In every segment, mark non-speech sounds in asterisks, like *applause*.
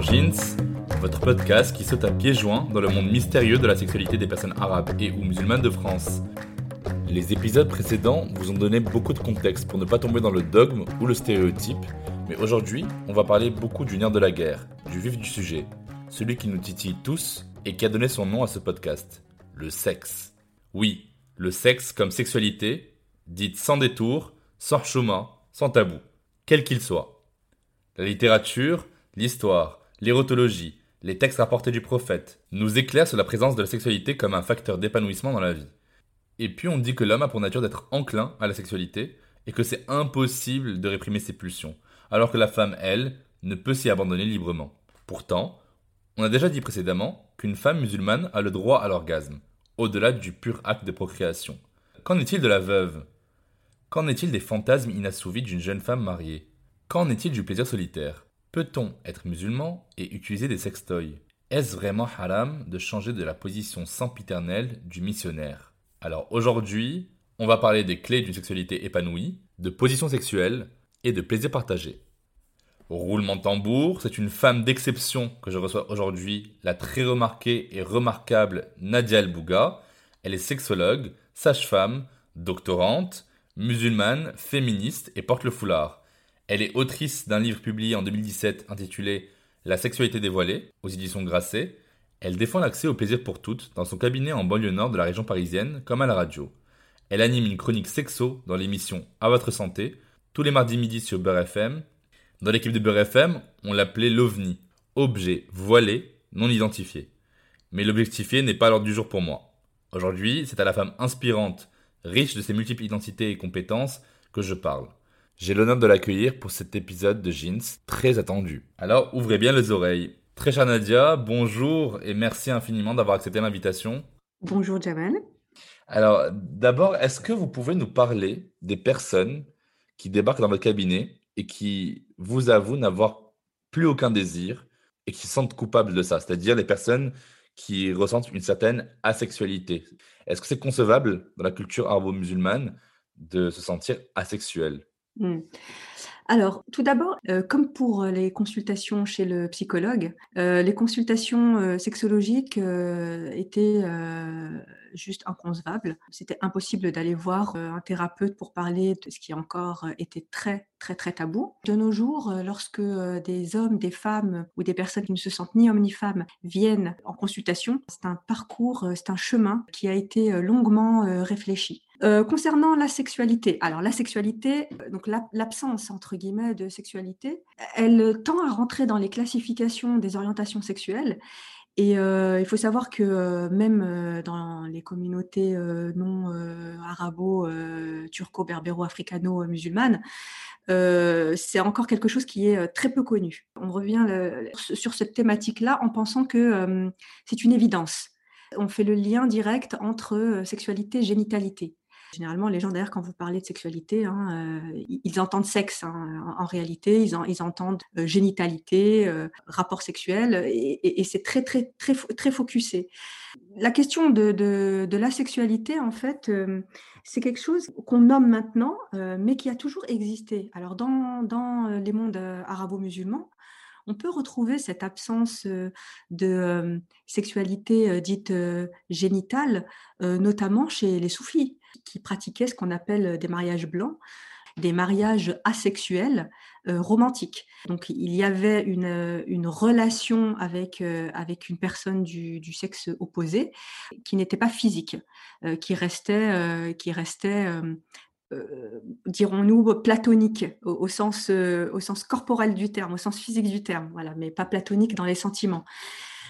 Dans Jeans, votre podcast qui saute à pieds joints dans le monde mystérieux de la sexualité des personnes arabes et ou musulmanes de France. Les épisodes précédents vous ont donné beaucoup de contexte pour ne pas tomber dans le dogme ou le stéréotype, mais aujourd'hui, on va parler beaucoup du nerf de la guerre, du vif du sujet, celui qui nous titille tous et qui a donné son nom à ce podcast, le sexe. Oui, le sexe comme sexualité, dite sans détour, sans chemin, sans tabou, quel qu'il soit. La littérature, l'histoire, l'érotologie, les textes rapportés du prophète nous éclairent sur la présence de la sexualité comme un facteur d'épanouissement dans la vie. Et puis on dit que l'homme a pour nature d'être enclin à la sexualité et que c'est impossible de réprimer ses pulsions, alors que la femme, elle, ne peut s'y abandonner librement. Pourtant, on a déjà dit précédemment qu'une femme musulmane a le droit à l'orgasme, au-delà du pur acte de procréation. Qu'en est-il de la veuve? Qu'en est-il des fantasmes inassouvis d'une jeune femme mariée? Qu'en est-il du plaisir solitaire? Peut-on être musulman et utiliser des sextoys? Est-ce vraiment haram de changer de la position sempiternelle du missionnaire? Alors aujourd'hui, on va parler des clés d'une sexualité épanouie, de position sexuelle et de plaisir partagé. Roulement de tambour, c'est une femme d'exception que je reçois aujourd'hui, la très remarquée et remarquable Nadia El Bouga. Elle est sexologue, sage-femme, doctorante, musulmane, féministe et porte le foulard. Elle est autrice d'un livre publié en 2017 intitulé La sexualité dévoilée aux éditions Grasset. Elle défend l'accès au plaisir pour toutes dans son cabinet en banlieue nord de la région parisienne comme à la radio. Elle anime une chronique sexo dans l'émission À votre santé tous les mardis midi sur Beurre FM. Dans l'équipe de Beurre FM, on l'appelait l'OVNI, objet voilé non identifié. Mais l'objectifié n'est pas l'ordre du jour pour moi. Aujourd'hui, c'est à la femme inspirante, riche de ses multiples identités et compétences, que je parle. J'ai l'honneur de l'accueillir pour cet épisode de Jeans très attendu. Alors ouvrez bien les oreilles. Très chère Nadia, bonjour et merci infiniment d'avoir accepté l'invitation. Bonjour Jamal. Alors d'abord, est-ce que vous pouvez nous parler des personnes qui débarquent dans votre cabinet et qui vous avouent n'avoir plus aucun désir et qui se sentent coupables de ça, c'est-à-dire les personnes qui ressentent une certaine asexualité. Est-ce que c'est concevable dans la culture arabo-musulmane de se sentir asexuel? Hmm. Alors, tout d'abord, euh, comme pour euh, les consultations chez le psychologue, euh, les consultations sexologiques étaient juste inconcevables. C'était impossible d'aller voir un thérapeute pour parler de ce qui encore était très, très, très tabou. De nos jours, lorsque des hommes, des femmes ou des personnes qui ne se sentent ni hommes ni femmes viennent en consultation, c'est un parcours, c'est un chemin qui a été longuement réfléchi. Euh, concernant la sexualité, alors la sexualité, euh, donc l'ab- l'absence entre guillemets de sexualité, elle tend à rentrer dans les classifications des orientations sexuelles. Et euh, il faut savoir que même dans les communautés non arabo, euh, turco-berbéro-africano-musulmanes, euh, c'est encore quelque chose qui est très peu connu. On revient sur cette thématique-là en pensant que c'est une évidence. On fait le lien direct entre sexualité et génitalité. Généralement, les gens, d'ailleurs, quand vous parlez de sexualité, hein, euh, ils entendent sexe. hein, en, réalité, ils, en- ils entendent euh, génitalité, euh, rapport sexuel, et, c'est très, très, très, très focusé. La question de, la sexualité, en fait, c'est quelque chose qu'on nomme maintenant, mais qui a toujours existé. Alors, dans, dans les mondes arabo-musulmans, on peut retrouver cette absence de sexualité dite génitale, notamment chez les soufis, qui pratiquaient ce qu'on appelle des mariages blancs, des mariages asexuels romantiques. Donc il y avait une, relation avec, avec une personne du, sexe opposé qui n'était pas physique, qui restait, qui restait dirons-nous, platonique au, sens, au sens corporel du terme, au sens physique du terme, voilà, mais pas platonique dans les sentiments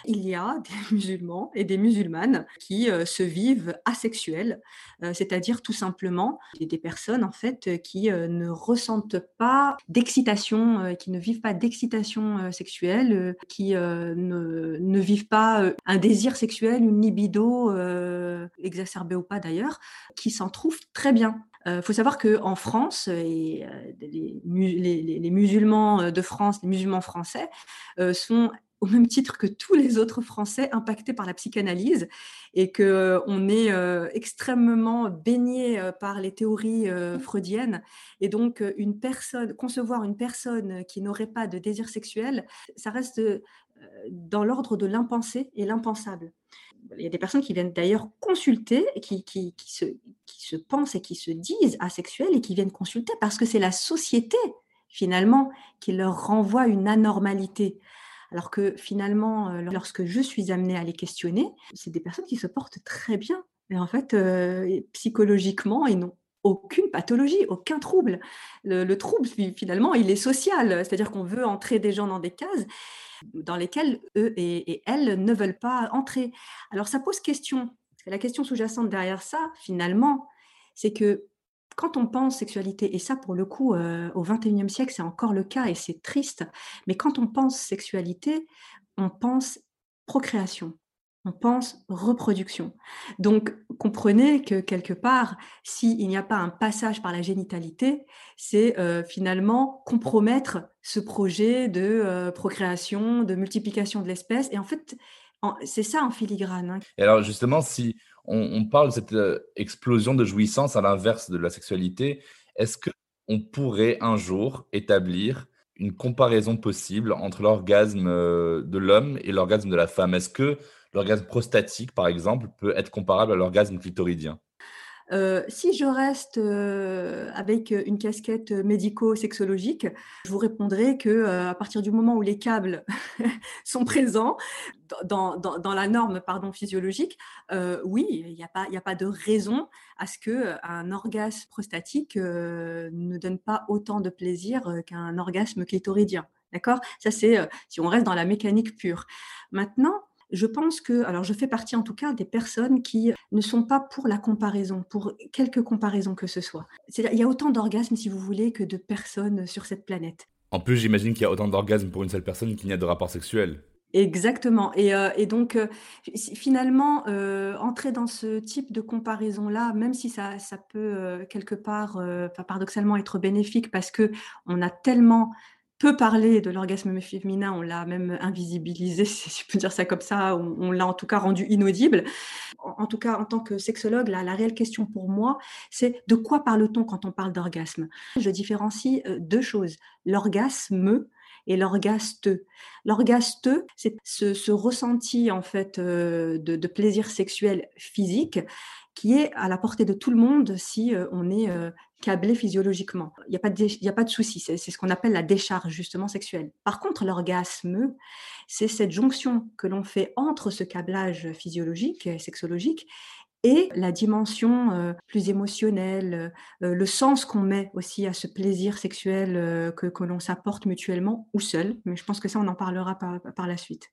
il y a des *laughs* musulmans et des musulmanes qui euh, se vivent asexuels, euh, c'est-à-dire tout simplement des, personnes en fait qui euh, ne ressentent pas d'excitation, qui ne vivent pas d'excitation sexuelle, qui ne, vivent pas un désir sexuel, une libido exacerbée ou pas d'ailleurs, qui s'en trouvent très bien. Il faut savoir qu'en France, les, musulmans de France, les musulmans français, sont au même titre que tous les autres Français impactés par la psychanalyse et qu'on euh, est euh, extrêmement baigné euh, par les théories freudiennes. Et donc, une personne, concevoir une personne qui n'aurait pas de désir sexuel, ça reste dans l'ordre de l'impensé et l'impensable. Il y a des personnes qui viennent d'ailleurs consulter, qui, qui, qui, se, qui se pensent et qui se disent asexuelles et qui viennent consulter parce que c'est la société, finalement, qui leur renvoie une anormalité. Alors que finalement, euh, lorsque je suis amenée à les questionner, c'est des personnes qui se portent très bien. Et en fait, euh, psychologiquement, ils n'ont aucune pathologie, aucun trouble. Le, trouble, finalement, il est social, c'est-à-dire qu'on veut entrer des gens dans des cases dans lesquelles eux et, elles ne veulent pas entrer. Alors ça pose question. La question sous-jacente derrière ça, finalement, c'est que quand on pense sexualité, et ça pour le coup euh, au XXIe siècle c'est encore le cas et c'est triste, mais quand on pense sexualité, on pense procréation, on pense reproduction. Donc comprenez que quelque part, s'il n'y a pas un passage par la génitalité, c'est euh, finalement compromettre ce projet de euh, procréation, de multiplication de l'espèce. Et en fait, c'est ça en filigrane. Hein. Et alors justement, si on, parle de cette euh, explosion de jouissance à l'inverse de la sexualité. Est-ce qu'on pourrait un jour établir une comparaison possible entre l'orgasme euh, de l'homme et l'orgasme de la femme? Est-ce que l'orgasme prostatique, par exemple, peut être comparable à l'orgasme clitoridien? Euh, si je reste euh, avec une casquette médico-sexologique, je vous répondrai que euh, à partir du moment où les câbles *laughs* sont présents dans, dans, la norme pardon, physiologique, oui, il n'y a, pas, a pas de raison à ce qu'un orgasme prostatique ne donne pas autant de plaisir qu'un orgasme clitoridien. D'accord? Ça, c'est si on reste dans la mécanique pure. Maintenant, je pense que, alors je fais partie en tout cas des personnes qui ne sont pas pour la comparaison, pour quelque comparaison que ce soit. Il y a autant d'orgasmes, si vous voulez, que de personnes sur cette planète. En plus, j'imagine qu'il y a autant d'orgasmes pour une seule personne qu'il n'y a de rapports sexuels. Exactement. Et, euh, donc, euh, finalement, euh, entrer dans ce type de comparaison-là, même si ça, ça peut quelque part, paradoxalement, être bénéfique parce que on a tellement peut parler de l'orgasme féminin, on l'a même invisibilisé, *laughs* si je peux dire ça comme ça, on, l'a en tout cas rendu inaudible. En, tout cas, en tant que sexologue, la, la réelle question pour moi, c'est de quoi parle-t-on quand on parle d'orgasme? Je différencie euh, deux choses, l'orgasme et l'orgaste. L'orgaste, c'est ce, ressenti en fait euh, de, plaisir sexuel physique qui est à la portée de tout le monde si euh, on est câblé physiologiquement. Il n'y a pas de, a pas de souci. C'est ce qu'on appelle la décharge justement sexuelle. Par contre, l'orgasme, c'est cette jonction que l'on fait entre ce câblage physiologique, sexologique, et la dimension euh, plus émotionnelle, euh, le sens qu'on met aussi à ce plaisir sexuel euh, que, que l'on s'apporte mutuellement ou seul. Mais je pense que ça, on en parlera par, par la suite.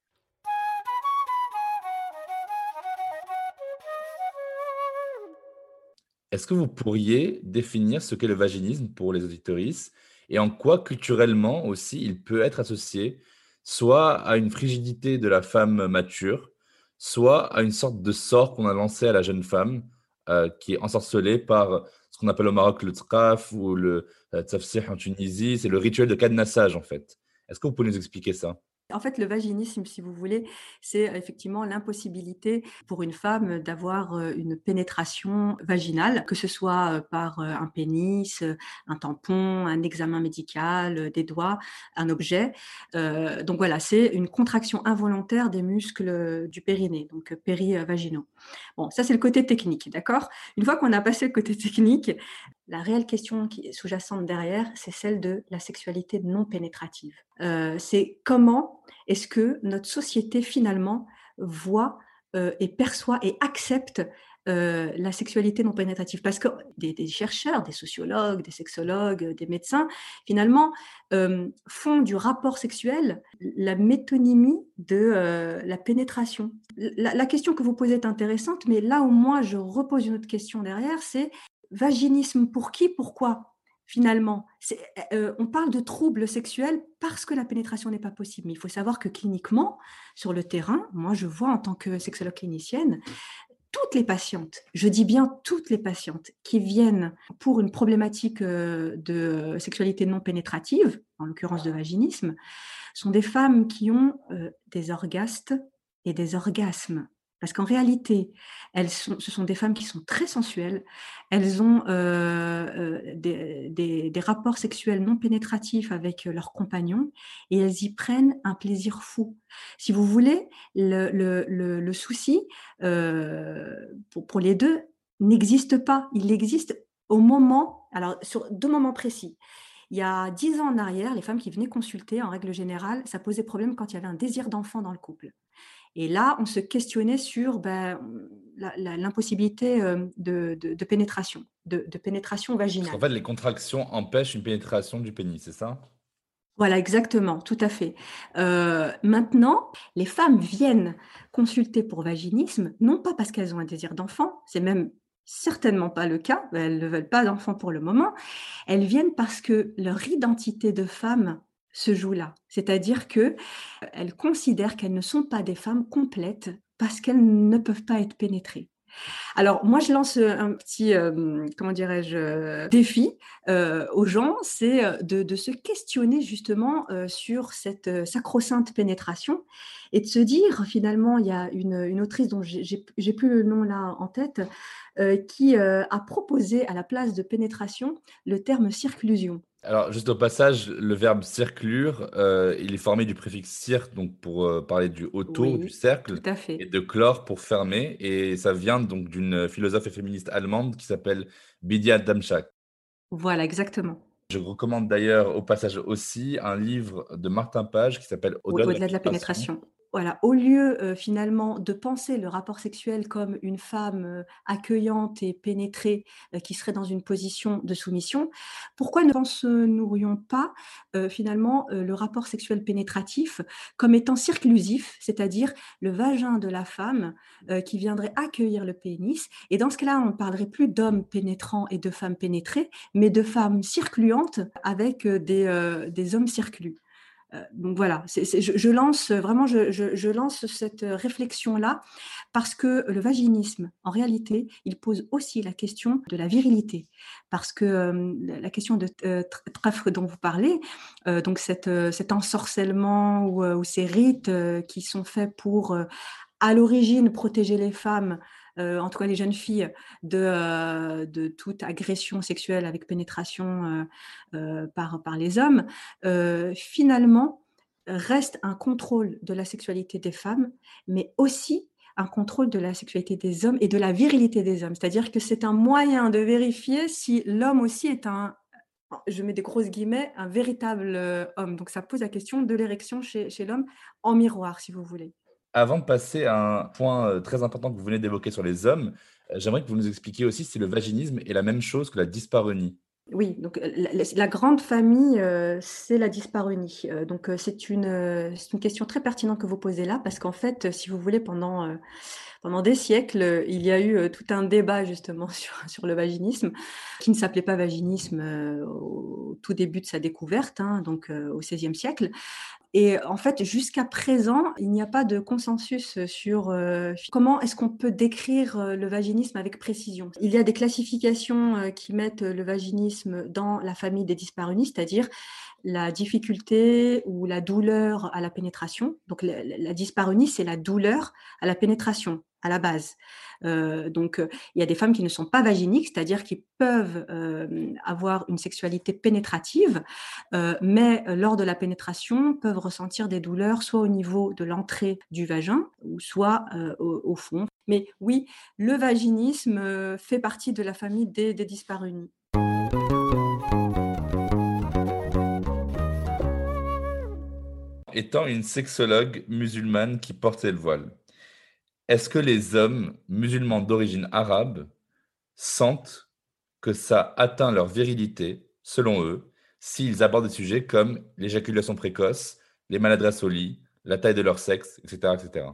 Est-ce que vous pourriez définir ce qu'est le vaginisme pour les auditorices et en quoi culturellement aussi il peut être associé soit à une frigidité de la femme mature, soit à une sorte de sort qu'on a lancé à la jeune femme euh, qui est ensorcelée par ce qu'on appelle au Maroc le tzqaf ou le euh, tzafsih en Tunisie, c'est le rituel de cadenassage en fait. Est-ce que vous pouvez nous expliquer ça? En fait, le vaginisme, si vous voulez, c'est effectivement l'impossibilité pour une femme d'avoir euh, une pénétration vaginale, que ce soit euh, par euh, un pénis, un tampon, un examen médical, des doigts, un objet. donc voilà, c'est une contraction involontaire des muscles du périnée, donc périvaginaux. Bon, ça c'est le côté technique, d'accord? Une fois qu'on a passé le côté *laughs* technique, la réelle question sous-jacente derrière, c'est celle de la sexualité non pénétrative. Euh, c'est comment est-ce que notre société finalement voit euh, et perçoit et accepte euh, la sexualité non pénétrative? Parce que des, chercheurs, des sociologues, des sexologues, des médecins, finalement, font du rapport sexuel la métonymie de la pénétration. La, la, question que vous posez est intéressante, mais là où moi je repose une autre question derrière, c'est vaginisme pour qui, pourquoi finalement? Euh, On parle de troubles sexuels parce que la pénétration n'est pas possible. Mais il faut savoir que cliniquement, sur le terrain, moi je vois en tant que sexologue clinicienne, toutes les patientes, je dis bien toutes les patientes qui viennent pour une problématique euh, de sexualité non pénétrative, en l'occurrence de vaginisme, sont des femmes qui ont euh, des orgastes et des orgasmes parce qu'en réalité, elles sont, ce sont des femmes qui sont très sensuelles. Elles ont euh, euh, des, rapports sexuels non pénétratifs avec leurs compagnons et elles y prennent un plaisir fou. Si vous voulez, le, souci euh, pour, pour, les deux n'existe pas. Il existe au moment, alors sur deux moments précis. Il y a dix ans en arrière, les femmes qui venaient consulter, en règle générale, ça posait problème quand il y avait un désir d'enfant dans le couple. Et là, on se questionnait sur ben, l'impossibilité euh, de, pénétration, de, pénétration vaginale. en fait, les contractions empêchent une pénétration du pénis, c'est ça? Voilà, exactement, tout à fait. Euh, maintenant, les femmes viennent consulter pour vaginisme, non pas parce qu'elles ont un désir d'enfant, c'est même certainement pas le cas, elles ne veulent pas d'enfant pour le moment, elles viennent parce que leur identité de femme se joue là. C'est-à-dire que euh, elles considèrent qu'elles ne sont pas des femmes complètes parce qu'elles ne peuvent pas être pénétrées. Alors moi je lance un petit euh, comment dirais-je défi euh, aux gens, c'est de, se questionner justement sur cette sacro-sainte pénétration et de se dire finalement il y a une, une autrice dont j'ai plus le nom là en tête qui a proposé à la place de pénétration le terme circlusion. Alors, juste au passage, le verbe circlure, euh, il est formé du préfixe cir, donc pour euh, parler du autour, du cercle, et de chlore pour fermer. Et ça vient donc d'une philosophe et féministe allemande qui s'appelle Bidia Damschak. Voilà, exactement. Je recommande d'ailleurs au passage aussi un livre de Martin Page qui s'appelle Au-delà de, la pénétration voilà, au lieu euh, finalement de penser le rapport sexuel comme une femme euh, accueillante et pénétrée euh, qui serait dans une position de soumission, pourquoi ne penserions pas finalement le rapport sexuel pénétratif comme étant circlusif, c'est-à-dire le vagin de la femme qui viendrait accueillir le pénis? Et dans ce cas-là, on ne parlerait plus d'hommes pénétrants et de femmes pénétrées, mais de femmes circluantes avec des, des hommes circlus. Euh, donc voilà, je, lance vraiment, je, lance cette réflexion-là parce que le vaginisme, en réalité, il pose aussi la question de la virilité, parce que euh, la question de euh, dont vous parlez, donc cet ensorcellement ou, ces rites qui sont faits pour à l'origine protéger les femmes euh, en tout cas les jeunes filles, de, euh, toute agression sexuelle avec pénétration euh, par, les hommes, finalement, reste un contrôle de la sexualité des femmes, mais aussi un contrôle de la sexualité des hommes et de la virilité des hommes. C'est-à-dire que c'est un moyen de vérifier si l'homme aussi est un, je mets des grosses guillemets, un véritable homme. Donc ça pose la question de l'érection chez l'homme en miroir, si vous voulez. Avant de passer à un point euh, très important que vous venez d'évoquer sur les hommes, euh, j'aimerais que vous nous expliquiez aussi si le vaginisme est la même chose que la dyspareunie. Oui, donc euh, la, grande famille, c'est la dyspareunie. donc c'est une, une question très pertinente que vous posez là, parce qu'en fait, si vous voulez, pendant, pendant des siècles, il y a eu tout un débat justement *laughs* sur, le vaginisme, qui ne s'appelait pas vaginisme au tout début de sa découverte, hein, donc au XVIe siècle. Et en fait, jusqu'à présent, il n'y a pas de consensus sur euh, comment est-ce qu'on peut décrire euh, le vaginisme avec précision. Il y a des classifications qui mettent le vaginisme dans la famille des dyspareunies, c'est-à-dire la difficulté ou la douleur à la pénétration. Donc la, la c'est la douleur à la pénétration à la base. Euh, donc, euh, il y a des femmes qui ne sont pas vaginiques, c'est-à-dire qui peuvent euh, avoir une sexualité pénétrative, mais lors de la pénétration peuvent ressentir des douleurs soit au niveau de l'entrée du vagin ou soit au, fond. Mais oui, le vaginisme fait partie de la famille des, des Étant une sexologue musulmane qui portait le voile, est-ce que les hommes musulmans d'origine arabe sentent que ça atteint leur virilité, selon eux, s'ils abordent des sujets comme l'éjaculation précoce, les maladresses au lit, la taille de leur sexe, etc. etc.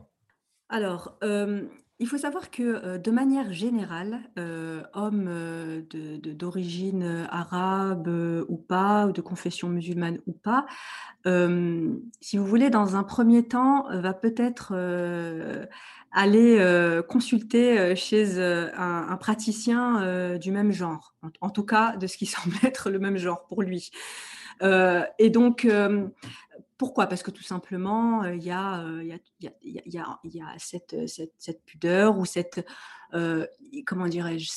Alors, euh, il faut savoir que euh, de manière générale, euh, hommes d'origine arabe ou pas, ou de confession musulmane ou pas, si vous voulez, dans un premier temps, va peut-être aller euh, consulter euh, chez euh, un, praticien du même genre, en, tout cas de ce qui *laughs* semble être le même genre pour lui. et donc, pourquoi? Parce que tout simplement, il y, a, cette, pudeur ou cette, euh, comment dirais-je,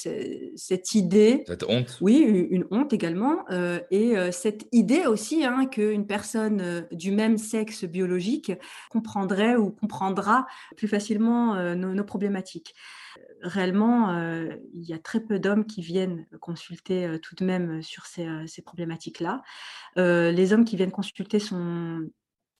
cette idée. Cette honte. Oui, une honte également. Euh, et euh, cette idée aussi hein, qu'une personne du même sexe biologique comprendrait ou comprendra plus facilement nos, problématiques réellement, il y a très peu d'hommes qui viennent consulter tout de même sur ces, ces problématiques-là. les hommes qui viennent consulter sont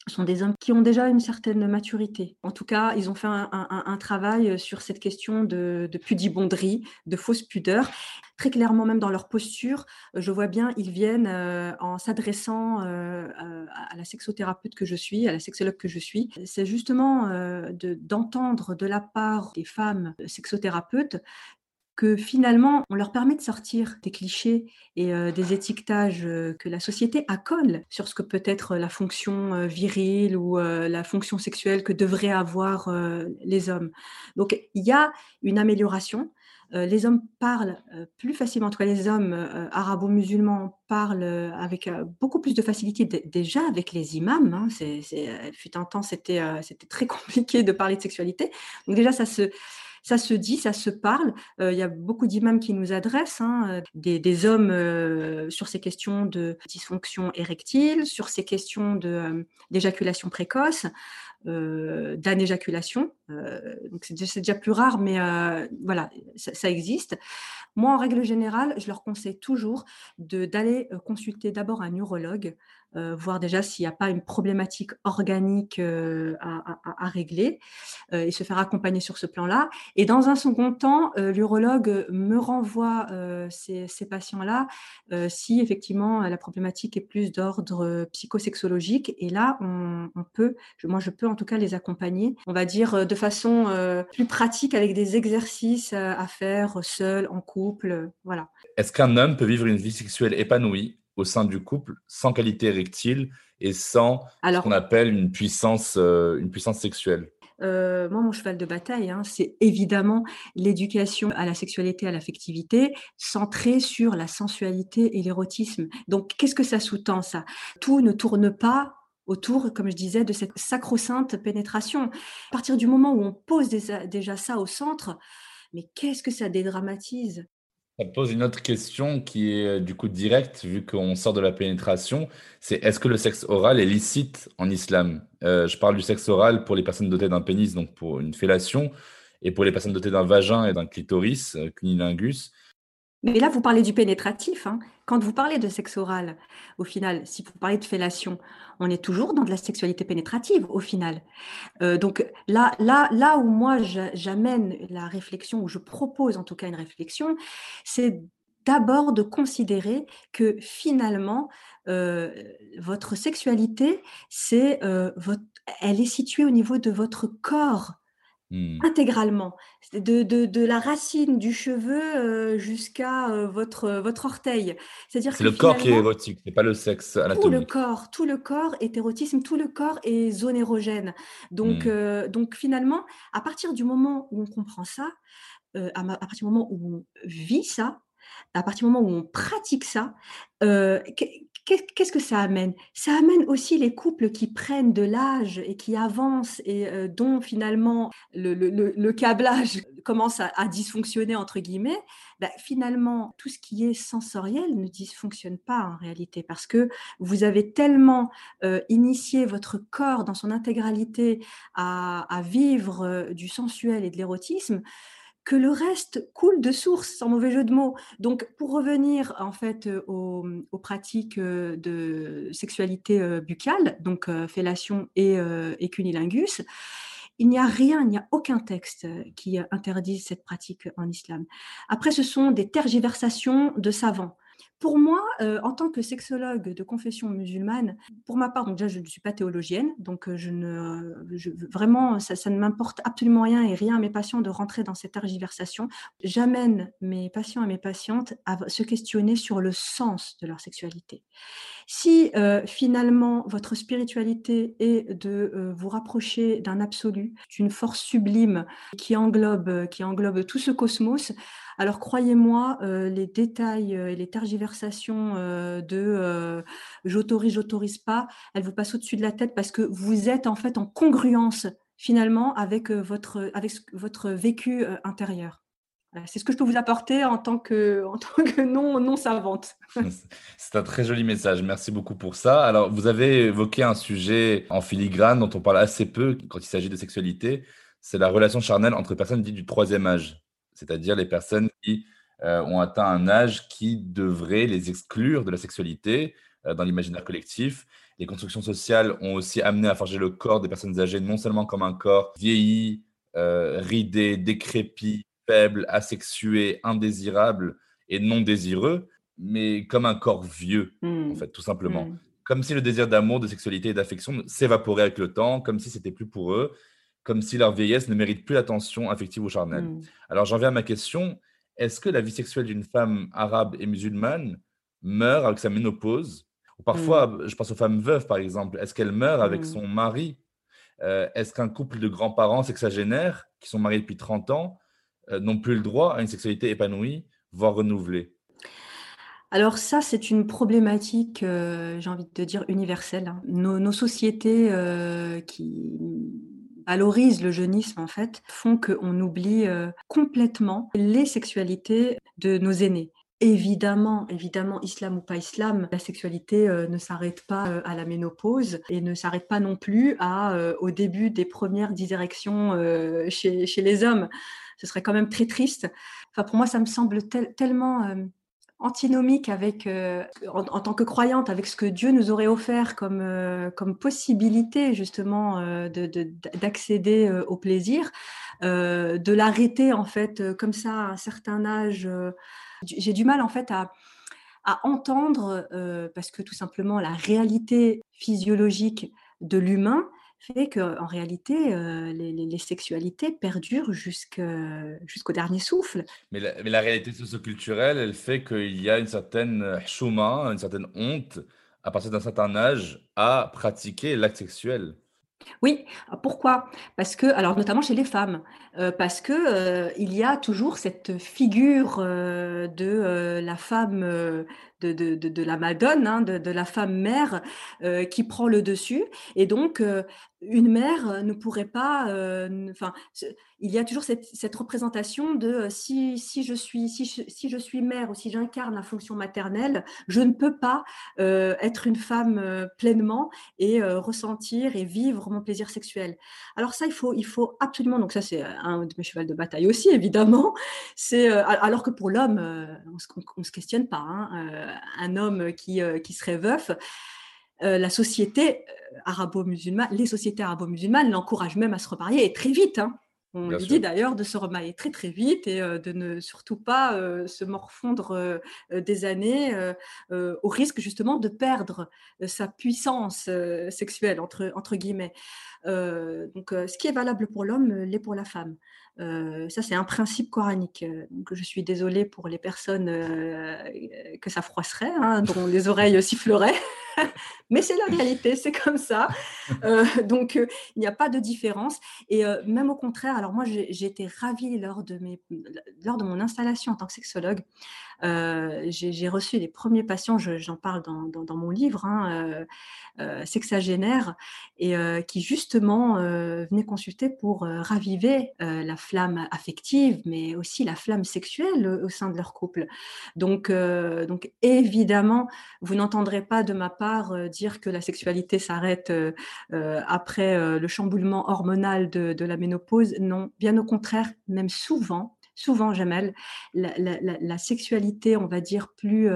sont des hommes qui ont déjà une certaine maturité. En tout cas, ils ont fait un, travail sur cette question de, pudibonderie, de fausse pudeur. Très clairement, même dans leur posture, je vois bien, ils viennent euh, en s'adressant euh, à la sexothérapeute que je suis, à la sexologue que je suis. C'est justement euh, d'entendre de la part des femmes sexothérapeutes que finalement, on leur permet de sortir des clichés et euh, des étiquetages euh, que la société accole sur ce que peut être la fonction euh, virile ou la fonction sexuelle que devraient avoir les hommes. Donc, il y a une amélioration. les hommes parlent plus facilement, en tout cas les hommes arabo-musulmans parlent avec beaucoup plus de facilité déjà avec les imams. Hein. C'est, fut un temps, c'était très *laughs* compliqué de parler de sexualité. Donc déjà, ça se ça se dit, ça se parle. Euh, il y a beaucoup d'imams qui nous adressent, hein, euh, des, hommes euh, sur ces questions de dysfonction érectile, sur ces questions d'éjaculation précoce. D'anéjaculation. c'est déjà, plus rare, mais voilà, ça, existe. Moi, en règle générale, je leur conseille toujours d'aller consulter d'abord un neurologue euh, voir déjà s'il n'y a pas une problématique organique euh, à, régler euh, et se faire accompagner sur ce plan-là. Et dans un second temps, l'urologue me renvoie ces, patients-là si effectivement la problématique est plus d'ordre psychosexologique. Et là, on, peut, moi je peux en tout cas les accompagner, on va dire de façon plus pratique avec des exercices à faire seul, en couple. voilà. Est-ce qu'un homme peut vivre une vie sexuelle épanouie? Au sein du couple sans qualité érectile et sans ce qu'on appelle une puissance, euh, une puissance sexuelle euh, moi, mon cheval de bataille, hein, c'est évidemment l'éducation à la sexualité, à l'affectivité, centrée sur la sensualité et l'érotisme. Donc, qu'est-ce que ça sous-tend, ça? Tout ne tourne pas autour, comme je disais, de cette sacro-sainte pénétration. À partir du moment où on pose déjà ça au centre, mais qu'est-ce que ça dédramatise? Ça pose une autre question qui est euh, du coup directe, vu qu'on sort de la pénétration. C'est est-ce que le sexe oral est licite en islam? Euh, Je parle du sexe oral pour les personnes dotées d'un pénis, donc pour une fellation, et pour les personnes dotées d'un vagin et d'un clitoris, euh. Mais là, vous parlez du pénétratif. Hein. Quand vous parlez de sexe oral, au final, si vous parlez de fellation, on est toujours dans de la sexualité pénétrative, au final. Euh, donc là, là, là où moi j'amène la réflexion, ou je propose en tout cas une réflexion, c'est d'abord de considérer que finalement, euh, votre sexualité, c'est euh, elle est située au niveau de votre corps Mmh. Intégralement, de, de, de, la racine du cheveu jusqu'à votre, votre orteil. C'est-à-dire c'est le corps qui est érotique, c'est pas le sexe anatomique. Tout le corps, tout le corps est érotisme, tout le corps est zone érogène. Donc, mmh. euh, donc finalement, à partir du moment où on comprend ça, à, à, partir du moment où on vit ça, à partir du moment où on pratique ça, Qu'est-ce que ça amène? Ça amène aussi les couples qui prennent de l'âge et qui avancent et euh, dont finalement le, câblage *laughs* commence à, dysfonctionner, entre guillemets. Bah, finalement, tout ce qui est sensoriel ne dysfonctionne pas en réalité parce que vous avez tellement euh, initié votre corps dans son intégralité à, vivre euh, du sensuel et de l'érotisme que le reste coule de source, sans mauvais jeu de mots. Donc, pour revenir en fait euh, aux, pratiques euh, de sexualité euh, buccale, donc fellation et, et cunilingus, il n'y a rien, il n'y a aucun texte qui interdise cette pratique en islam. Après, ce sont des tergiversations de savants. Pour moi, euh, en tant que sexologue de confession musulmane, pour ma part, déjà je ne suis pas théologienne, donc euh, je ne, vraiment ça, ne m'importe absolument rien et rien à mes patients de rentrer dans cette tergiversation. J'amène mes patients et mes patientes à se questionner sur le sens de leur sexualité. Si euh, finalement votre spiritualité est de vous rapprocher d'un absolu, d'une force sublime qui englobe, qui englobe tout ce cosmos, alors croyez-moi, euh, les détails euh, et les tergiversations euh, de j'autorise, j'autorise pas, elles vous passent au-dessus de la tête parce que vous êtes en fait en congruence finalement avec votre, avec votre vécu intérieur. C'est ce que je peux vous apporter en tant que, *laughs* non savante. *laughs* C'est un très joli message. Merci beaucoup pour ça. Alors, vous avez évoqué un sujet en filigrane dont on parle assez peu quand il s'agit de sexualité. C'est la relation charnelle entre personnes dites du troisième âge c'est-à-dire les personnes qui euh, ont atteint un âge qui devrait les exclure de la sexualité euh, dans l'imaginaire collectif. Les constructions sociales ont aussi amené à forger le corps des personnes âgées non seulement comme un corps vieilli, euh, ridé, décrépit, faible, asexué, indésirable et non désireux, mais comme un corps vieux, en mmh. fait, tout simplement. Mmh. Comme si le désir d'amour, de sexualité et d'affection s'évaporait avec le temps, comme si c'était plus pour eux comme si leur vieillesse ne mérite plus l'attention affective ou charnelle. Hmm. Alors j'en viens à ma question. Est-ce que la vie sexuelle d'une femme arabe et musulmane meurt avec sa ménopause? Ou parfois, hmm. je pense aux femmes veuves par exemple, est-ce qu'elle meurt avec hmm. son mari? Euh, Est-ce qu'un couple de grands-parents sexagénaires qui sont mariés depuis 30 ans n'ont plus le droit à une sexualité épanouie, voire renouvelée alors ça, c'est une problématique, euh, j'ai envie de dire, universelle. Hein. Nos, sociétés qui valorisent le jeunisme en fait, font qu'on oublie euh, complètement les sexualités de nos aînés. Évidemment, évidemment, islam ou pas islam, la sexualité euh, ne s'arrête pas euh, à la ménopause et ne s'arrête pas non plus au début des premières directions chez, les hommes. Ce serait quand même très triste. Enfin, pour moi, ça me semble tellement antinomique avec, euh, en, tant que croyante, avec ce que Dieu nous aurait offert comme, euh, possibilité justement euh, d'accéder au plaisir, de l'arrêter en fait comme ça à un certain âge. J'ai du mal en fait à, à entendre, parce que tout simplement la réalité physiologique de l'humain fait qu'en réalité, euh, les, sexualités perdurent jusqu'au dernier souffle. Mais la, mais la, réalité socioculturelle, elle fait qu'il y a une certaine chouma, une certaine honte à partir d'un certain âge à pratiquer l'acte sexuel. Oui, pourquoi? Parce que, alors notamment chez les femmes, euh, parce que euh, il y a toujours cette figure de la femme, de, de, de, la madone, hein, de, la femme mère qui prend le dessus, et donc une mère ne pourrait pas, enfin, il y a toujours cette, cette représentation de si, si, je suis, si, si je suis mère ou si j'incarne la fonction maternelle, je ne peux pas être une femme pleinement et ressentir et vivre mon plaisir sexuel. Alors ça, il faut, il faut absolument, donc ça c'est un de mes chevals de bataille aussi évidemment, c'est alors que pour l'homme, on ne se questionne pas, hein, un homme qui, qui serait veuf. Euh, la société euh, arabo-musulmane, les sociétés arabo-musulmanes l'encouragent même à se reparier et très vite. Hein. On lui dit d'ailleurs de se remailler très très vite et de ne surtout pas se morfondre des années au risque justement de perdre sa puissance sexuelle entre, entre guillemets. donc ce qui est valable pour l'homme l'est pour la femme. ça, c'est un principe coranique. Donc, je suis désolée pour les personnes que ça froisserait, hein, dont les oreilles siffleraient. *laughs* Mais c'est la réalité, c'est comme ça. Euh, donc, euh, il n'y a pas de différence. Et euh, même au contraire, alors moi, j'ai été ravie lors de, lors de mon installation en tant que sexologue. J'ai reçu les premiers patients, j'en parle dans, mon livre, hein, sexagénaire, et qui justement venaient consulter pour raviver la flamme affective, mais aussi la flamme sexuelle au sein de leur couple. Donc, donc évidemment, vous n'entendrez pas de ma part euh, dire que la sexualité s'arrête euh, euh, après le chamboulement hormonal de, la ménopause. Non, bien au contraire, même souvent, souvent, Jamel, la, sexualité, on va dire, plus,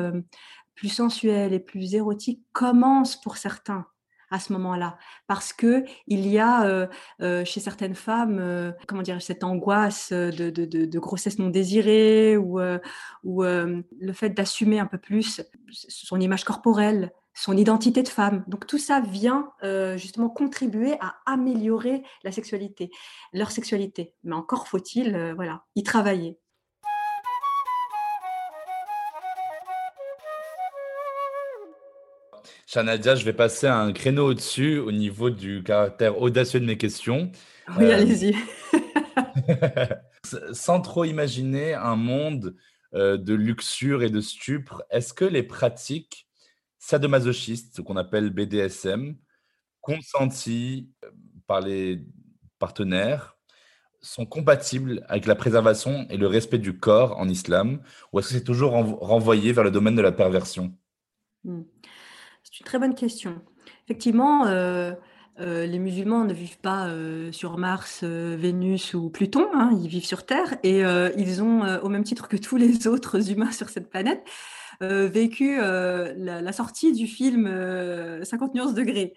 plus sensuelle et plus érotique commence pour certains à ce moment-là, parce que il y a chez certaines femmes, comment dire, cette angoisse de, grossesse non désirée ou le fait d'assumer un peu plus son image corporelle, son identité de femme. Donc tout ça vient euh, justement contribuer à améliorer la sexualité, leur sexualité. Mais encore faut-il, euh, voilà, y travailler. Shanadia, je vais passer un créneau au-dessus au niveau du caractère audacieux de mes questions. Oui, euh, allez-y. *laughs* *laughs* Sans trop imaginer un monde de luxure et de stupre, est-ce que les pratiques sadomasochiste, ce qu'on appelle BDSM, consenti euh, par les partenaires, sont compatibles avec la préservation et le respect du corps en islam Ou est-ce que c'est toujours renvoyé vers le domaine de la perversion? Hmm. C'est une très bonne question. Effectivement, euh, euh, les musulmans ne vivent pas sur Mars, Vénus ou Pluton, hein, ils vivent sur Terre et ils ont, au même titre que tous les *laughs* autres humains sur cette planète, vécu euh, la, sortie du film 50 euh, nuances degrés,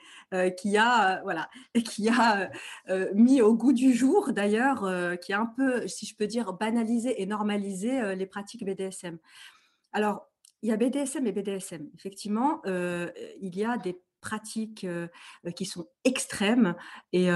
qui a voilà, *laughs* qui a mis au goût du jour d'ailleurs, qui a un peu, si je peux dire, banalisé et normalisé les pratiques BDSM. Alors, il y a BDSM et BDSM. Effectivement, il y a des pratiques qui sont extrêmes et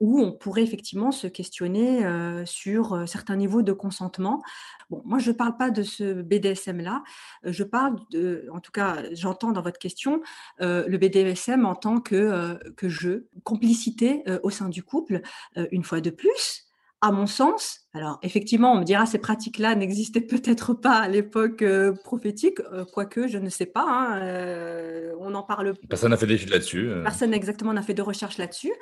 où on pourrait effectivement se questionner sur certains niveaux de consentement. Bon, moi, je ne parle pas de ce BDSM-là. Je parle, de, en tout cas, j'entends dans votre question le BDSM en tant que, que jeu, complicité au sein du couple, une fois de plus à mon sens, alors effectivement, on me dira ces pratiques-là n'existaient *laughs* peut-être pas à l'époque euh, prophétique, euh, quoique je ne sais pas, hein, euh, on en parle. Personne n'a fait d'études là-dessus. Personne exactement n'a fait de recherche là-dessus.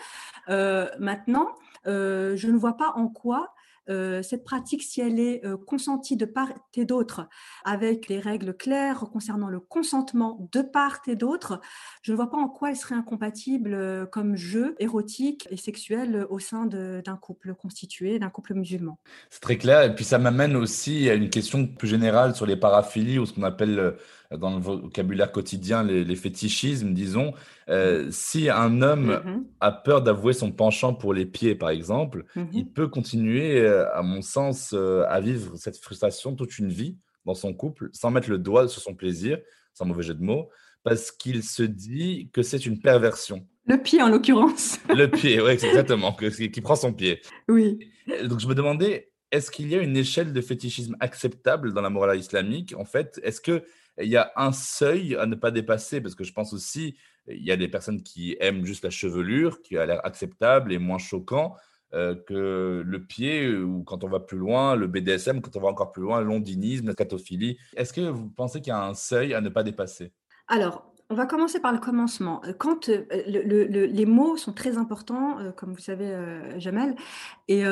maintenant, je ne vois pas en quoi euh, cette pratique, si elle est euh, consentie de part et d'autre, avec les règles claires concernant le consentement de part et d'autre, je ne vois pas en quoi elle serait incompatible euh, comme jeu érotique et sexuel au sein d'un couple constitué, d'un couple musulman. C'est très clair. Et puis ça m'amène aussi à une question plus générale sur les paraphilies ou ce qu'on appelle dans le vocabulaire quotidien les, fétichismes, disons. Euh, si un homme mm-hmm. a peur d'avouer son penchant pour les pieds, par exemple, mm-hmm. il peut continuer, euh, à mon sens, euh, à vivre cette frustration toute une vie dans son couple, sans mettre le doigt sur son plaisir, sans mauvais jeu de mots, parce qu'il se dit que c'est une perversion. Le pied, en l'occurrence. le pied, oui, *laughs* exactement, qui prend son pied. Oui. Donc je me demandais, est-ce qu'il y a une échelle de fétichisme acceptable dans la morale islamique? En fait, est-ce que il y a un seuil à ne pas dépasser? Parce que je pense aussi il y a des personnes qui aiment juste la chevelure, qui a l'air acceptable et moins choquant euh, que le pied ou quand on va plus loin, le BDSM, quand on va encore plus loin, l'ondinisme, la scatophilie. Est-ce que vous pensez qu'il y a un seuil à ne pas dépasser? Alors, on va commencer par le commencement. Euh, quand euh, les mots sont très importants, euh, comme vous savez, Jamel, et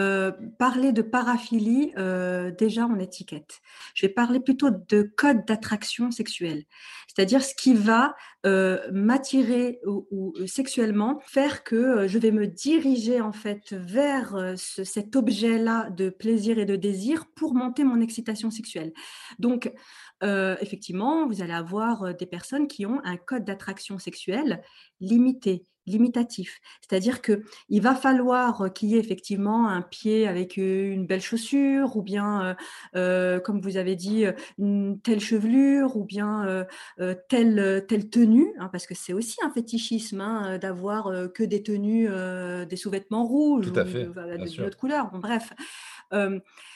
parler de paraphilie, déjà en étiquette. Je vais parler plutôt de code d'attraction sexuelle, c'est-à-dire ce qui va m'attirer ou, sexuellement, faire que je vais me diriger en fait vers cet objet-là de plaisir et de désir pour monter mon excitation sexuelle. Donc, effectivement, vous allez avoir des personnes qui ont un code d'attraction sexuelle limité, limitatif. C'est-à-dire qu'il va falloir qu'il y ait effectivement un pied avec une belle chaussure, ou bien, comme vous avez dit, une telle chevelure, ou bien telle, telle tenue, hein, parce que c'est aussi un fétichisme hein, d'avoir que des tenues, des sous-vêtements rouges, Tout à fait, d'une autre couleur. bref.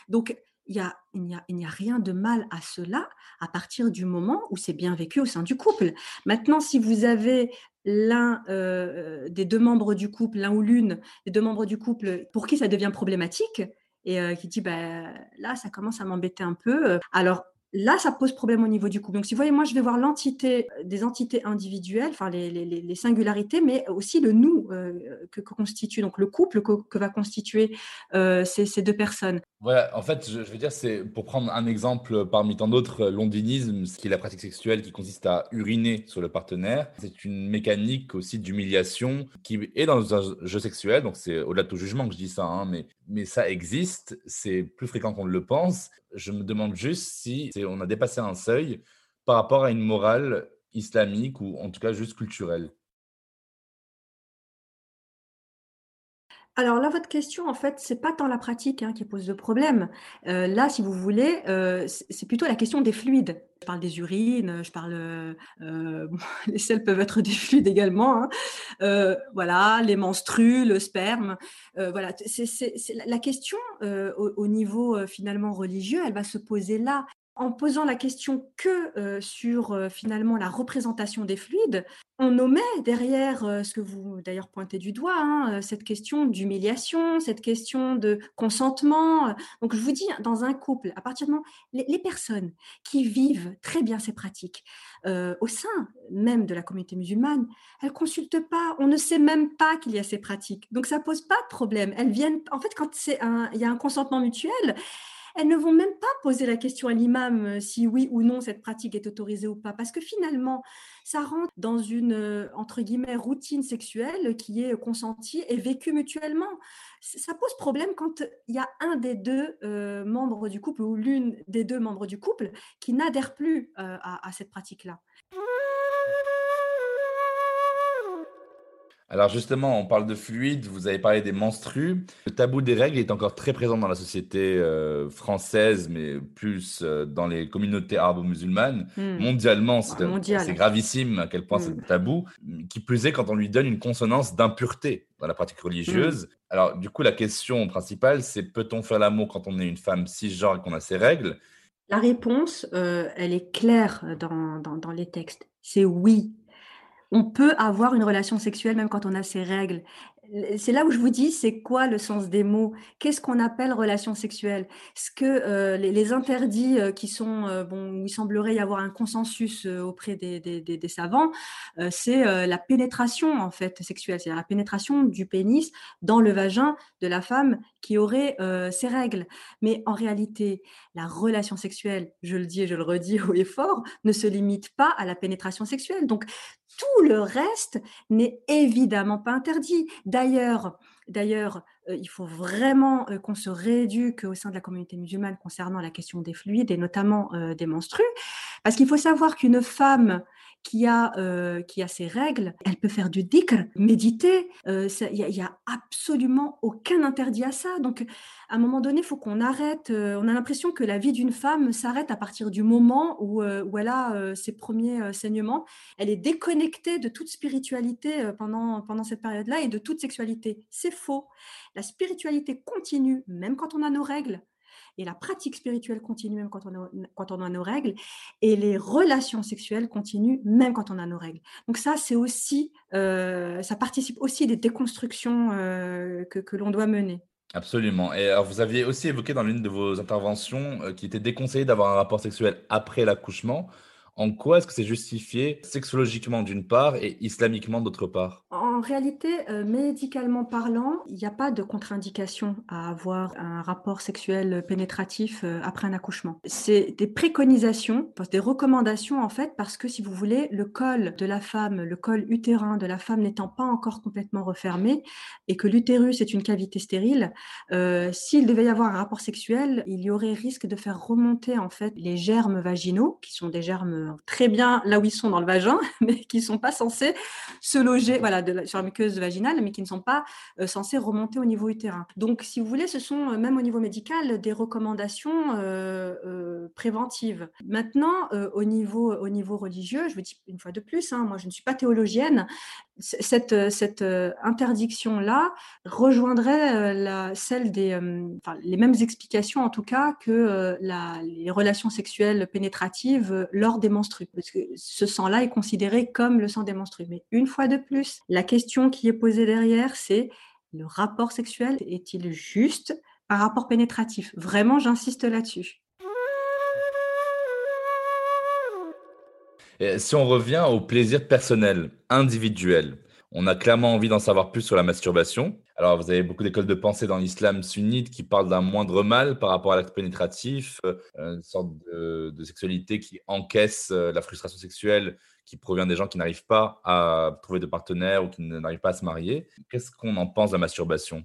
donc, il n'y a, rien de mal à cela à partir du moment où c'est bien vécu au sein du couple. Maintenant, si vous avez l'un euh, des deux membres du couple, l'un ou l'une des deux membres du couple, pour qui ça devient problématique, et euh, qui dit bah, là, ça commence à m'embêter un peu, alors Là, ça pose problème au niveau du couple. Donc, si vous voyez, moi, je vais voir l'entité, euh, des entités individuelles, enfin les, singularités, mais aussi le nous euh, que, constitue, donc le couple que, va constituer euh, ces, deux personnes. Voilà, en fait, je, veux dire, c'est pour prendre un exemple parmi tant d'autres, l'ondinisme, ce qui est la pratique sexuelle qui consiste à uriner sur le partenaire. C'est une mécanique aussi d'humiliation qui est dans un jeu sexuel, donc c'est au-delà de tout jugement que je dis ça, hein, mais, mais ça existe, c'est plus fréquent qu'on ne le pense. Je me demande juste si on a dépassé un seuil par rapport à une morale islamique ou en tout cas juste culturelle. Alors là, votre question, en fait, c'est pas tant la pratique hein, qui pose le problème. Euh, là, si vous voulez, euh, c'est plutôt la question des fluides. Je parle des urines, je parle. Euh, *laughs* les selles peuvent être des fluides également. Hein. voilà, les menstrues, le sperme. voilà, c'est la question au, niveau finalement religieux, elle va se poser là en posant la question que euh, sur euh, finalement la représentation des fluides, on omet derrière euh, ce que vous d'ailleurs pointez du doigt, hein, cette question d'humiliation, cette question de consentement. Donc je vous dis, dans un couple, à partir du moment les, les personnes qui vivent très bien ces pratiques au sein même de la communauté musulmane, elles consultent pas, on ne sait même pas qu'il y a ces pratiques. Donc ça pose pas de problème. Elles viennent, en fait, quand il y a un consentement mutuel, elles ne vont même pas poser la question à l'imam euh, si oui ou non cette pratique est autorisée ou pas, parce que finalement, ça rentre dans une, euh, entre guillemets, routine sexuelle qui est consentie et vécue mutuellement. Ça pose problème quand il y a un des deux euh, membres du couple ou l'une des deux membres du couple qui n'adhère plus à cette pratique-là. Alors justement, on parle de fluide, vous avez parlé des menstrues. Le tabou des règles est encore très présent dans la société euh, française, mais plus euh, dans les communautés arabo-musulmanes. Hmm. Mondialement, c'est gravissime à quel point c'est hmm. tabou. Qui plus est quand on lui donne une consonance d'impureté dans la pratique religieuse. Hmm. Alors du coup, la question principale, c'est peut-on faire l'amour quand on est une femme cisgenre et qu'on a ses règles? La réponse, euh, elle est claire dans, dans les textes. C'est oui on peut avoir une relation sexuelle même quand on a ses règles c'est là où je vous dis, c'est quoi le sens des mots? Qu'est-ce qu'on appelle relation sexuelle? Ce que euh, les, interdits euh, qui sont, euh, bon, où il semblerait y avoir un consensus auprès des, savants, c'est la pénétration en fait sexuelle, c'est la pénétration du pénis dans le vagin de la femme qui aurait ses règles. Mais en réalité, la relation sexuelle, je le dis et je le redis haut et fort, ne se limite pas à la pénétration sexuelle. Donc tout le reste n'est évidemment pas interdit. D'ailleurs, D'ailleurs, euh, il faut vraiment euh, qu'on se rééduque au sein de la communauté musulmane concernant la question des fluides et notamment euh, des menstrues, parce qu'il faut savoir qu'une femme qui a, qui a ses règles, elle peut faire du dhikr, méditer. Il n'y a, absolument aucun interdit à ça. Donc, à un moment donné, il faut qu'on arrête. Euh, on a l'impression que la vie d'une femme s'arrête à partir du moment où, où elle a ses premiers saignements. Elle est déconnectée de toute spiritualité pendant, pendant cette période-là et de toute sexualité. C'est faux. La spiritualité continue, même quand on a nos règles et la pratique spirituelle continue même quand on a, quand on a nos règles, et les relations sexuelles continuent même quand on a nos règles. Donc ça, c'est aussi, euh, ça participe aussi des déconstructions euh, que l'on doit mener. Absolument. Et alors, vous aviez aussi évoqué dans l'une de vos interventions euh, qu'il était déconseillé d'avoir un rapport sexuel après l'accouchement. En quoi est-ce que c'est justifié sexologiquement d'une part et islamiquement d'autre part? En réalité, euh, médicalement parlant, il n'y a pas de contre-indication à avoir un rapport sexuel pénétratif euh, après un accouchement. C'est des préconisations, des recommandations en fait, parce que si vous voulez, le col de la femme, le col utérin de la femme n'étant pas encore complètement refermé et que l'utérus est une cavité stérile, euh, s'il devait y avoir un rapport sexuel, il y aurait risque de faire remonter en fait les germes vaginaux, qui sont des germes très bien là où ils sont dans le vagin, *laughs* mais qui ne sont pas censés se loger voilà, sur la muqueuse vaginale, mais qui ne sont pas censés remonter au niveau utérin. Donc, si vous voulez, ce sont même au niveau médical des recommandations préventives. Maintenant, au, niveau, au niveau religieux, je vous dis une fois de plus, hein, moi je ne suis pas théologienne, cette, cette interdiction-là rejoindrait la, celle des, enfin, les mêmes explications en tout cas que les relations sexuelles pénétratives lors des menstrues, parce que ce sang-là est considéré comme le sang des menstrues. Mais une fois de plus, la question qui est posée derrière, c'est le rapport sexuel est-il juste un rapport pénétratif? Vraiment, j'insiste là-dessus. Si on revient au plaisir personnel, individuel, on a clairement envie d'en savoir plus sur la masturbation. Alors, vous avez beaucoup d'écoles de pensée dans l'islam sunnite qui parlent d'un moindre mal par rapport à l'acte pénétratif, euh, une sorte de, sexualité qui encaisse euh, la frustration sexuelle qui provient des gens qui n'arrivent pas à trouver de partenaire ou qui n'arrivent pas à se marier. Qu'est-ce qu'on en pense de la masturbation?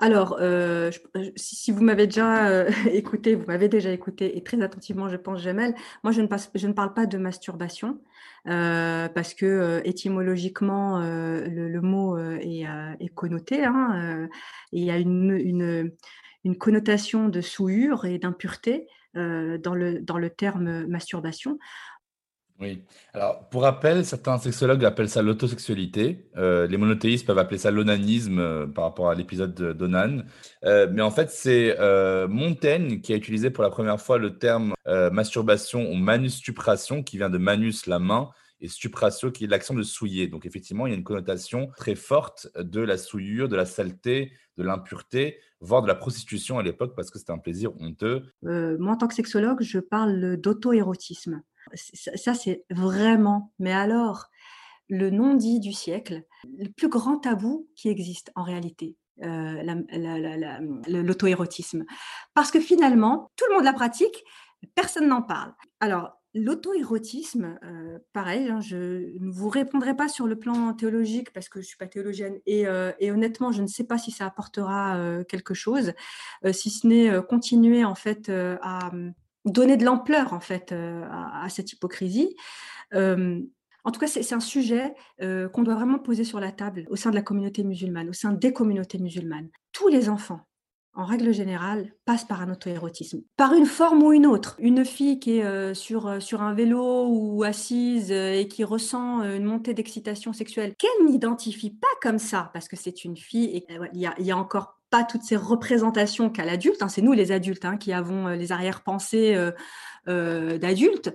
Alors, euh, si, vous m'avez déjà *laughs* écouté, vous m'avez déjà écouté et très attentivement, je pense, Jamel, moi, je ne, parle pas de masturbation. Euh, parce que euh, étymologiquement, euh, le, mot est, connoté. Hein, il y a une, connotation de souillure et d'impureté dans le terme masturbation. Oui. Alors, pour rappel, certains sexologues appellent ça l'autosexualité. les monothéistes peuvent appeler ça l'onanisme par rapport à l'épisode d'Onan. mais en fait, c'est Montaigne qui a utilisé pour la première fois le terme masturbation ou manustupration, qui vient de manus, la main, et stupratio, qui est l'action de souiller. Donc effectivement, il y a une connotation très forte de la souillure, de la saleté, de l'impureté, voire de la prostitution à l'époque, parce que c'était un plaisir honteux. Euh, moi, en tant que sexologue, je parle d'auto-érotisme. Ça, c'est vraiment, mais alors, le non-dit du siècle, le plus grand tabou qui existe en réalité. Euh, l'auto-érotisme. Parce que finalement, tout le monde la pratique, personne n'en parle. Alors, L'auto-érotisme, euh, pareil, hein, je ne vous répondrai pas sur le plan théologique parce que je ne suis pas théologienne et, euh, honnêtement, je ne sais pas si ça apportera euh, quelque chose, si ce n'est continuer en fait à donner de l'ampleur en fait à, cette hypocrisie. en tout cas, c'est un sujet qu'on doit vraiment poser sur la table au sein de la communauté musulmane, au sein des communautés musulmanes. Tous les enfants, en règle générale, passe par un auto-érotisme, par une forme ou une autre. Une fille qui est euh, sur, euh, sur un vélo ou assise euh, et qui ressent une montée d'excitation sexuelle, qu'elle n'identifie pas comme ça, parce que c'est une fille et il y a encore pas toutes ces représentations qu'à l'adulte. Hein. c'est nous les adultes hein, qui avons les arrière-pensées euh, d'adultes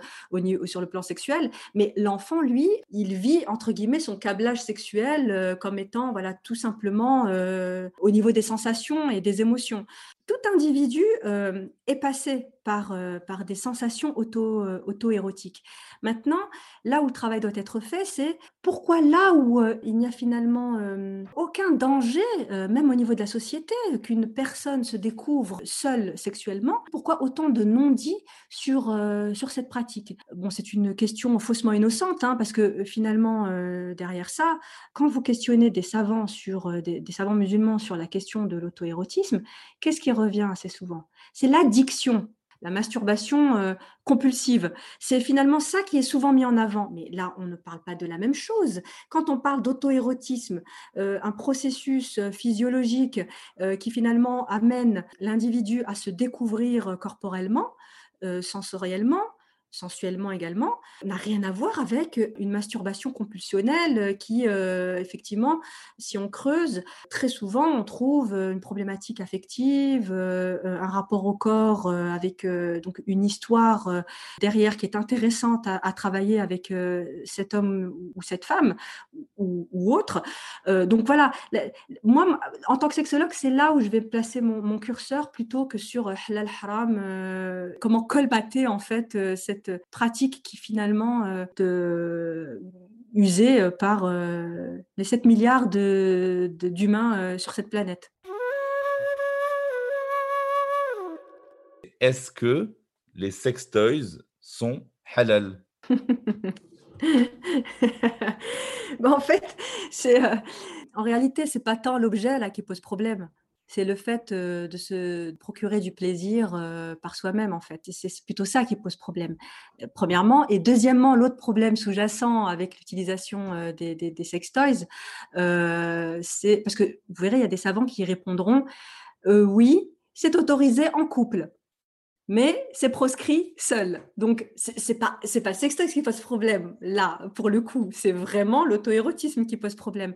sur le plan sexuel, mais l'enfant, lui, il vit entre guillemets son câblage sexuel euh, comme étant voilà tout simplement euh, au niveau des sensations et des émotions tout individu euh, est passé par, euh, par des sensations auto, euh, auto-érotiques. Maintenant, là où le travail doit être fait, c'est pourquoi là où il n'y a finalement aucun danger, même au niveau de la société, qu'une personne se découvre seule sexuellement, pourquoi autant de non-dits sur, sur cette pratique? Bon, c'est une question faussement innocente, hein, parce que finalement, derrière ça, quand vous questionnez des savants, sur, des savants musulmans sur la question de l'auto-érotisme, qu'est-ce qui revient assez souvent. C'est l'addiction, la masturbation euh, compulsive. C'est finalement ça qui est souvent mis en avant. Mais là, on ne parle pas de la même chose. Quand on parle d'auto-érotisme, euh, un processus euh, physiologique qui finalement amène l'individu à se découvrir corporellement, sensoriellement, sensuellement également, n'a rien à voir avec une masturbation compulsionnelle qui, euh, effectivement, si on creuse, très souvent, on trouve une problématique affective, euh, un rapport au corps euh, avec donc une histoire derrière qui est intéressante à, travailler avec cet homme ou cette femme ou, autre. donc voilà, moi, en tant que sexologue, c'est là où je vais placer mon, curseur plutôt que sur halal haram, comment colmater en fait cette pratique qui finalement euh, de usée euh, par euh, les 7 milliards d'humains sur cette planète. Est-ce que les sex toys sont halal? *laughs* En fait, c'est en réalité, c'est pas tant l'objet là qui pose problème. C'est le fait de se procurer du plaisir par soi-même, en fait. C'est plutôt ça qui pose problème, premièrement. Et deuxièmement, l'autre problème sous-jacent avec l'utilisation des, des, des, sextoys, c'est parce que vous verrez, il y a des savants qui répondront oui, c'est autorisé en couple mais c'est proscrit seul. Donc, c'est pas, c'est pas le sextoy qui pose problème, là, pour le coup. C'est vraiment l'auto-érotisme qui pose problème.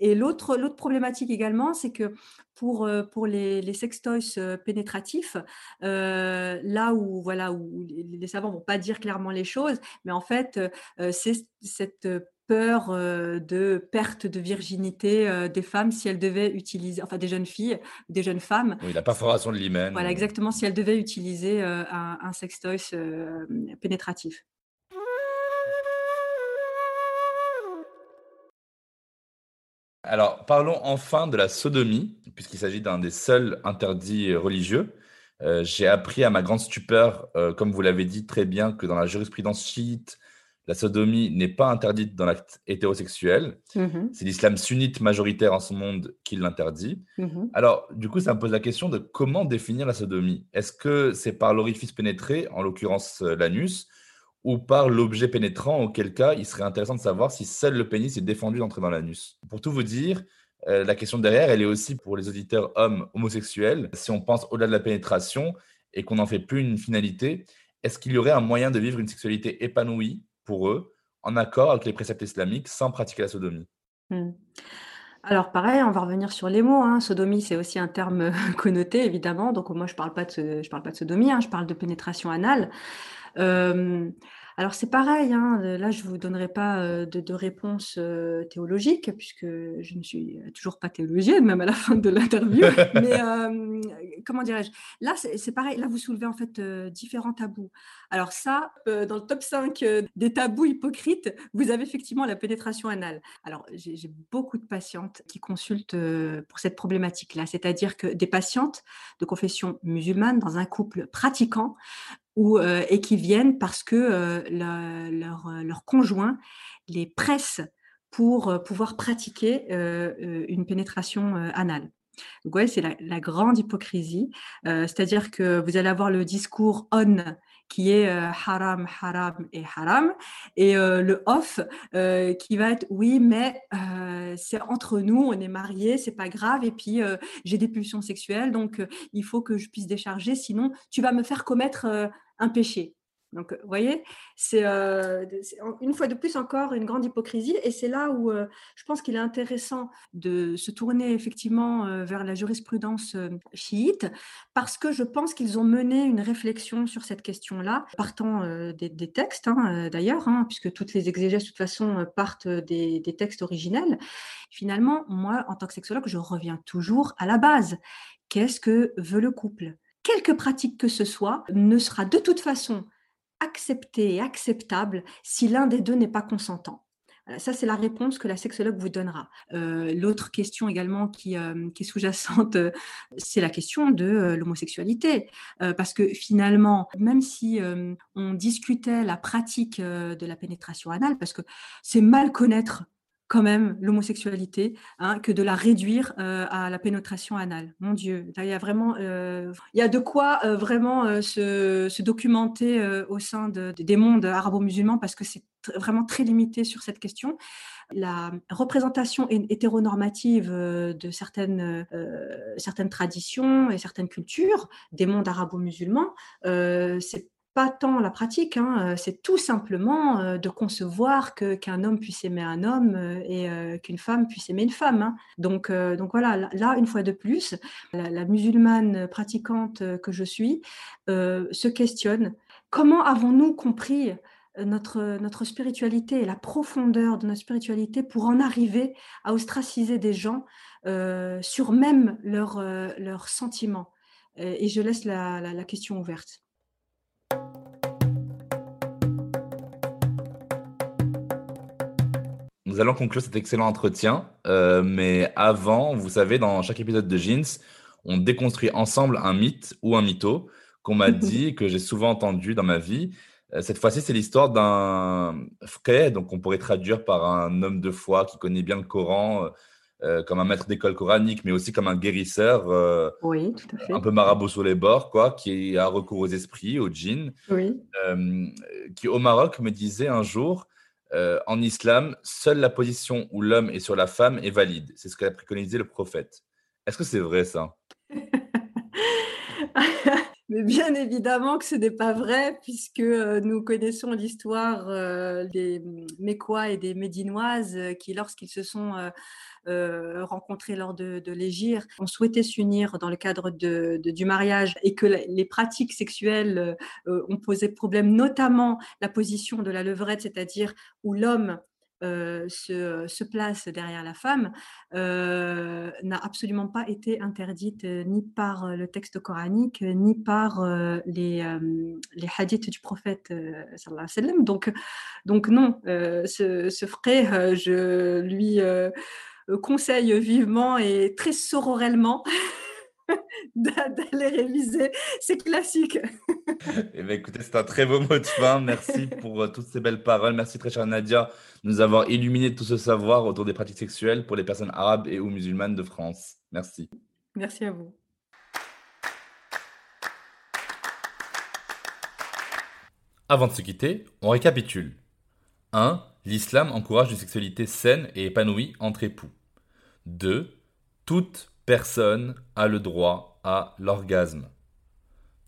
Et l'autre, problématique également, c'est que pour, euh, pour les, les sextoys euh, pénétratifs, euh, là où, voilà, où les, savants vont pas dire clairement les choses, mais en fait, c'est cette peur de perte de virginité des femmes si elles devaient utiliser, enfin des jeunes filles, des jeunes femmes. Oui, la perforation de l'hymen. Voilà, exactement, si elles devaient utiliser un, un sextoy pénétratif. Alors, parlons enfin de la sodomie, puisqu'il s'agit d'un des seuls interdits religieux. J'ai appris à ma grande stupeur, comme vous l'avez dit très bien, que dans la jurisprudence chiite, la sodomie n'est pas interdite dans l'acte hétérosexuel. Mmh c'est l'islam sunnite majoritaire en ce monde qui l'interdit. Mmh Alors, du coup, ça me pose la question de comment définir la sodomie. Est-ce que c'est par l'orifice pénétré, en l'occurrence euh, l'anus, ou par l'objet pénétrant, auquel cas il serait intéressant de savoir si seul le pénis est défendu d'entrer dans l'anus? Pour tout vous dire, euh, la question derrière, elle est aussi pour les auditeurs hommes homosexuels. Si on pense au-delà de la pénétration et qu'on n'en fait plus une finalité, est-ce qu'il y aurait un moyen de vivre une sexualité épanouie pour eux, en accord avec les préceptes islamiques, sans pratiquer la sodomie hmm. Alors pareil, on va revenir sur les mots. Hein. Sodomie, c'est aussi un terme *laughs* connoté, évidemment. Donc moi, je ne parle, pas de, je parle pas de sodomie, hein. je parle de pénétration anale. Euh, alors c'est pareil, hein, là je ne vous donnerai pas de, réponse théologique, puisque je ne suis toujours pas théologienne, même à la fin de l'interview. *laughs* Mais comment dirais-je? Là c'est pareil, là vous soulevez en fait différents tabous. Alors ça, dans le top 5 des tabous hypocrites, vous avez effectivement la pénétration anale. Alors j'ai beaucoup de patientes qui consultent pour cette problématique-là, c'est-à-dire que des patientes de confession musulmane dans un couple pratiquant ou, et qui viennent parce que leur, leur, conjoint les presse pour pouvoir pratiquer une pénétration anale. Donc ouais, c'est la, grande hypocrisie, c'est-à-dire que vous allez avoir le discours on qui est haram, haram et haram, et le off qui va être oui, mais c'est entre nous, on est mariés, c'est pas grave, et puis j'ai des pulsions sexuelles, donc il faut que je puisse décharger, sinon tu vas me faire commettre un péché. Donc, vous voyez, c'est une fois de plus encore une grande hypocrisie. Et c'est là où je pense qu'il est intéressant de se tourner effectivement vers la jurisprudence chiite, parce que je pense qu'ils ont mené une réflexion sur cette question-là, partant des, textes hein, d'ailleurs, hein, puisque toutes les exégèses de toute façon partent des textes originels. Finalement, moi, en tant que sexologue, je reviens toujours à la base. Qu'est-ce que veut le couple? Quelque pratique que ce soit, ne sera de toute façon accepté et acceptable si l'un des deux n'est pas consentant. Ça, c'est la réponse que la sexologue vous donnera. Euh, l'autre question également qui, euh, est sous-jacente, euh, c'est la question de l'homosexualité. parce que finalement, même si on discutait la pratique de la pénétration anale, parce que c'est mal connaître quand même l'homosexualité hein, que de la réduire euh, à la pénétration anale. Mon Dieu, il y a vraiment, euh, il y a de quoi euh, vraiment se, documenter au sein des mondes arabo-musulmans parce que c'est vraiment très limité sur cette question. La représentation hétéronormative de certaines, certaines traditions et certaines cultures des mondes arabo-musulmans, c'est pas tant la pratique, hein, c'est tout simplement de concevoir que qu'un homme puisse aimer un homme et qu'une femme puisse aimer une femme. Hein. Donc, donc voilà, là, une fois de plus, la, musulmane pratiquante que je suis se questionne. Comment avons-nous compris notre, notre spiritualité et la profondeur de notre spiritualité pour en arriver à ostraciser des gens sur même leurs leur sentiments Et je laisse la question ouverte. Nous allons conclure cet excellent entretien. Euh, mais avant, vous savez, dans chaque épisode de Jeans, on déconstruit ensemble un mythe ou un mytho qu'on m'a *laughs* dit, que j'ai souvent entendu dans ma vie. Euh, cette fois-ci, c'est l'histoire d'un frère, donc on pourrait traduire par un homme de foi qui connaît bien le Coran, euh, comme un maître d'école coranique, mais aussi comme un guérisseur, euh, Oui, tout à fait. un peu marabout sur les bords, quoi, qui a recours aux esprits, aux djinns, Oui. euh, qui au Maroc me disait un jour, euh, en islam, seule la position où l'homme est sur la femme est valide. C'est ce qu'a préconisé le prophète. Est-ce que c'est vrai ça? *laughs* Mais bien évidemment que ce n'est pas vrai, puisque euh, nous connaissons l'histoire euh, des Mécois et des Médinoises qui, lorsqu'ils se sont euh, rencontrés lors de, de l'égir, ont souhaité s'unir dans le cadre du mariage et que les pratiques sexuelles euh, euh, ont posé problème, notamment la position de la levrette, c'est-à-dire où l'homme se, place derrière la femme, n'a absolument pas été interdite ni par le texte coranique, ni par les, hadiths du prophète. donc, donc non, ce, ce frère, je lui conseille vivement et très sororellement *laughs* d'a- d'aller réviser ces classiques. *laughs* Eh bien, écoutez, c'est un très beau mot de fin. Merci pour euh, toutes ces belles paroles. Merci très chère Nadia de nous avoir illuminé tout ce savoir autour des pratiques sexuelles pour les personnes arabes et ou musulmanes de France. Merci. Merci à vous. Avant de se quitter, on récapitule. 1. L'islam encourage une sexualité saine et épanouie entre époux. 2. Toute personne a le droit à l'orgasme.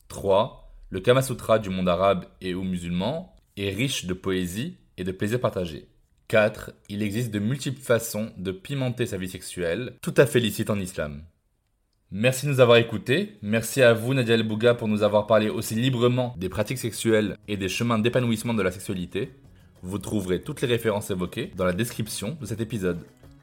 3. Le Kama Sutra du monde arabe et ou musulman est riche de poésie et de plaisir partagé. 4. Il existe de multiples façons de pimenter sa vie sexuelle, tout à fait licite en islam. Merci de nous avoir écoutés. Merci à vous, Nadia El Bouga, pour nous avoir parlé aussi librement des pratiques sexuelles et des chemins d'épanouissement de la sexualité. Vous trouverez toutes les références évoquées dans la description de cet épisode.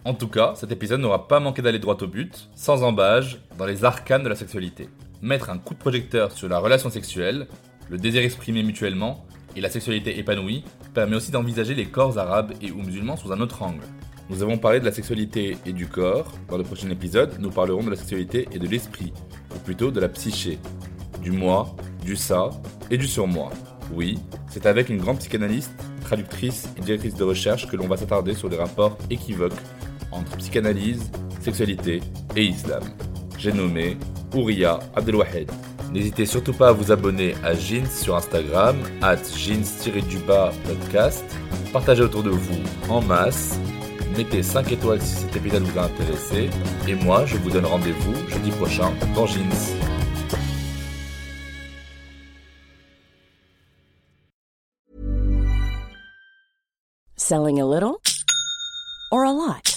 En tout cas, cet épisode n'aura pas manqué d'aller droit au but, sans embâge, dans les arcanes de la sexualité. Mettre un coup de projecteur sur la relation sexuelle, le désir exprimé mutuellement et la sexualité épanouie permet aussi d'envisager les corps arabes et ou musulmans sous un autre angle. Nous avons parlé de la sexualité et du corps. Dans le prochain épisode, nous parlerons de la sexualité et de l'esprit, ou plutôt de la psyché, du moi, du ça et du surmoi. Oui, c'est avec une grande psychanalyste, traductrice et directrice de recherche que l'on va s'attarder sur les rapports équivoques entre psychanalyse, sexualité et islam. J'ai nommé Ouria Abdelwahed. N'hésitez surtout pas à vous abonner à Jeans sur Instagram, at jeans-du-bas podcast. Partagez autour de vous en masse. Mettez 5 étoiles si cet épisode vous a intéressé. Et moi, je vous donne rendez-vous jeudi prochain dans Jeans. Selling a little or a lot?